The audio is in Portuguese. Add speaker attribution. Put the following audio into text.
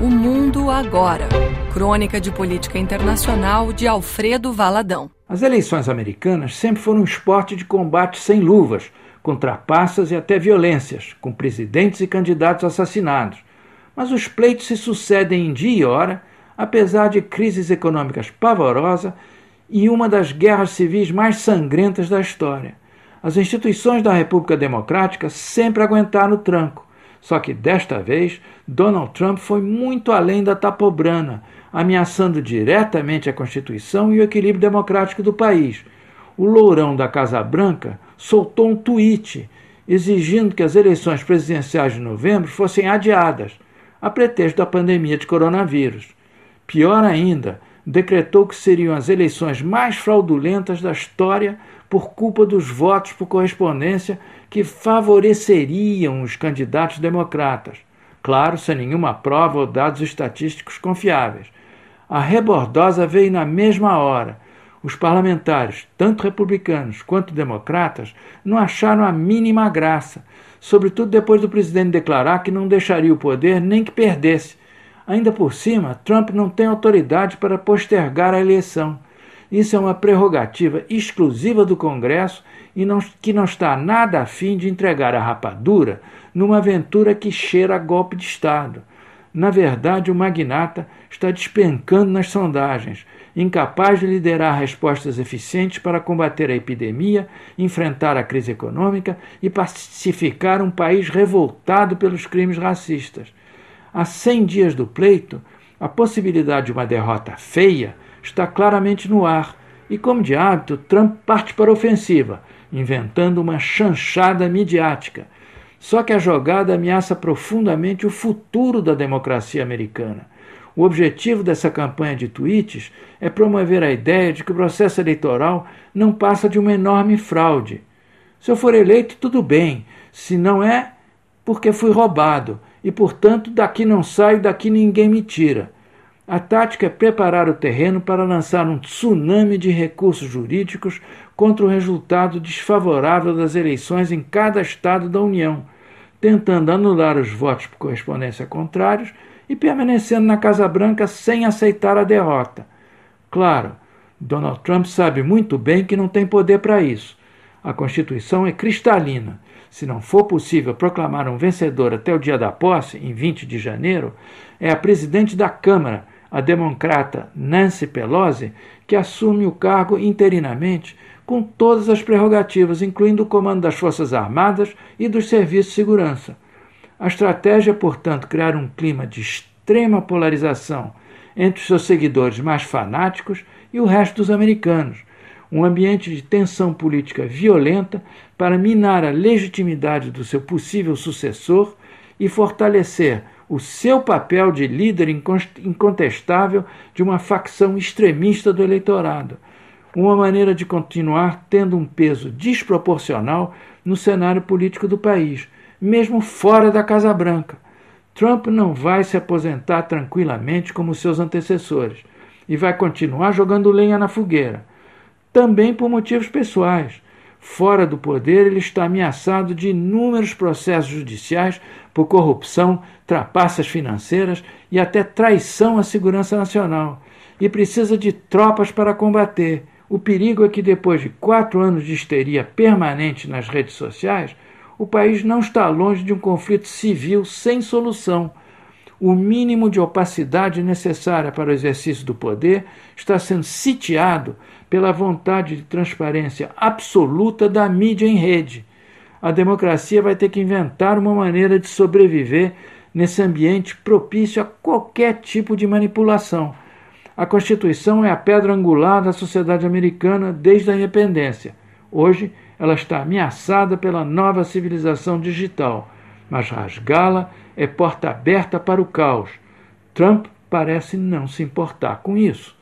Speaker 1: O Mundo Agora. Crônica de Política Internacional de Alfredo Valadão.
Speaker 2: As eleições americanas sempre foram um esporte de combate sem luvas, com trapaças e até violências, com presidentes e candidatos assassinados. Mas os pleitos se sucedem em dia e hora, apesar de crises econômicas pavorosas e uma das guerras civis mais sangrentas da história. As instituições da República Democrática sempre aguentaram o tranco. Só que desta vez, Donald Trump foi muito além da tapobrana, ameaçando diretamente a Constituição e o equilíbrio democrático do país. O lourão da Casa Branca soltou um tweet exigindo que as eleições presidenciais de novembro fossem adiadas, a pretexto da pandemia de coronavírus. Pior ainda, decretou que seriam as eleições mais fraudulentas da história por culpa dos votos por correspondência que favoreceriam os candidatos democratas. Claro, sem nenhuma prova ou dados estatísticos confiáveis. A rebordosa veio na mesma hora. Os parlamentares, tanto republicanos quanto democratas, não acharam a mínima graça, sobretudo depois do presidente declarar que não deixaria o poder nem que perdesse Ainda por cima, Trump não tem autoridade para postergar a eleição. Isso é uma prerrogativa exclusiva do Congresso e não, que não está nada afim de entregar a rapadura numa aventura que cheira a golpe de Estado. Na verdade, o magnata está despencando nas sondagens, incapaz de liderar respostas eficientes para combater a epidemia, enfrentar a crise econômica e pacificar um país revoltado pelos crimes racistas. A 100 dias do pleito, a possibilidade de uma derrota feia está claramente no ar e, como de hábito, Trump parte para a ofensiva, inventando uma chanchada midiática. Só que a jogada ameaça profundamente o futuro da democracia americana. O objetivo dessa campanha de tweets é promover a ideia de que o processo eleitoral não passa de uma enorme fraude. Se eu for eleito, tudo bem, se não é, porque fui roubado e, portanto, daqui não saio, daqui ninguém me tira. A tática é preparar o terreno para lançar um tsunami de recursos jurídicos contra o resultado desfavorável das eleições em cada estado da União, tentando anular os votos por correspondência contrários e permanecendo na Casa Branca sem aceitar a derrota. Claro, Donald Trump sabe muito bem que não tem poder para isso. A Constituição é cristalina se não for possível proclamar um vencedor até o dia da posse, em 20 de janeiro, é a presidente da Câmara, a democrata Nancy Pelosi, que assume o cargo interinamente com todas as prerrogativas, incluindo o comando das Forças Armadas e dos serviços de segurança. A estratégia é, portanto, criar um clima de extrema polarização entre os seus seguidores mais fanáticos e o resto dos americanos, um ambiente de tensão política violenta para minar a legitimidade do seu possível sucessor e fortalecer o seu papel de líder incontestável de uma facção extremista do eleitorado. Uma maneira de continuar tendo um peso desproporcional no cenário político do país, mesmo fora da Casa Branca. Trump não vai se aposentar tranquilamente como seus antecessores e vai continuar jogando lenha na fogueira também por motivos pessoais. Fora do poder, ele está ameaçado de inúmeros processos judiciais por corrupção, trapaças financeiras e até traição à segurança nacional. E precisa de tropas para combater. O perigo é que, depois de quatro anos de histeria permanente nas redes sociais, o país não está longe de um conflito civil sem solução o mínimo de opacidade necessária para o exercício do poder está sendo sitiado pela vontade de transparência absoluta da mídia em rede. A democracia vai ter que inventar uma maneira de sobreviver nesse ambiente propício a qualquer tipo de manipulação. A Constituição é a pedra angular da sociedade americana desde a independência. Hoje, ela está ameaçada pela nova civilização digital mas rasgá-la é porta aberta para o caos. Trump parece não se importar com isso.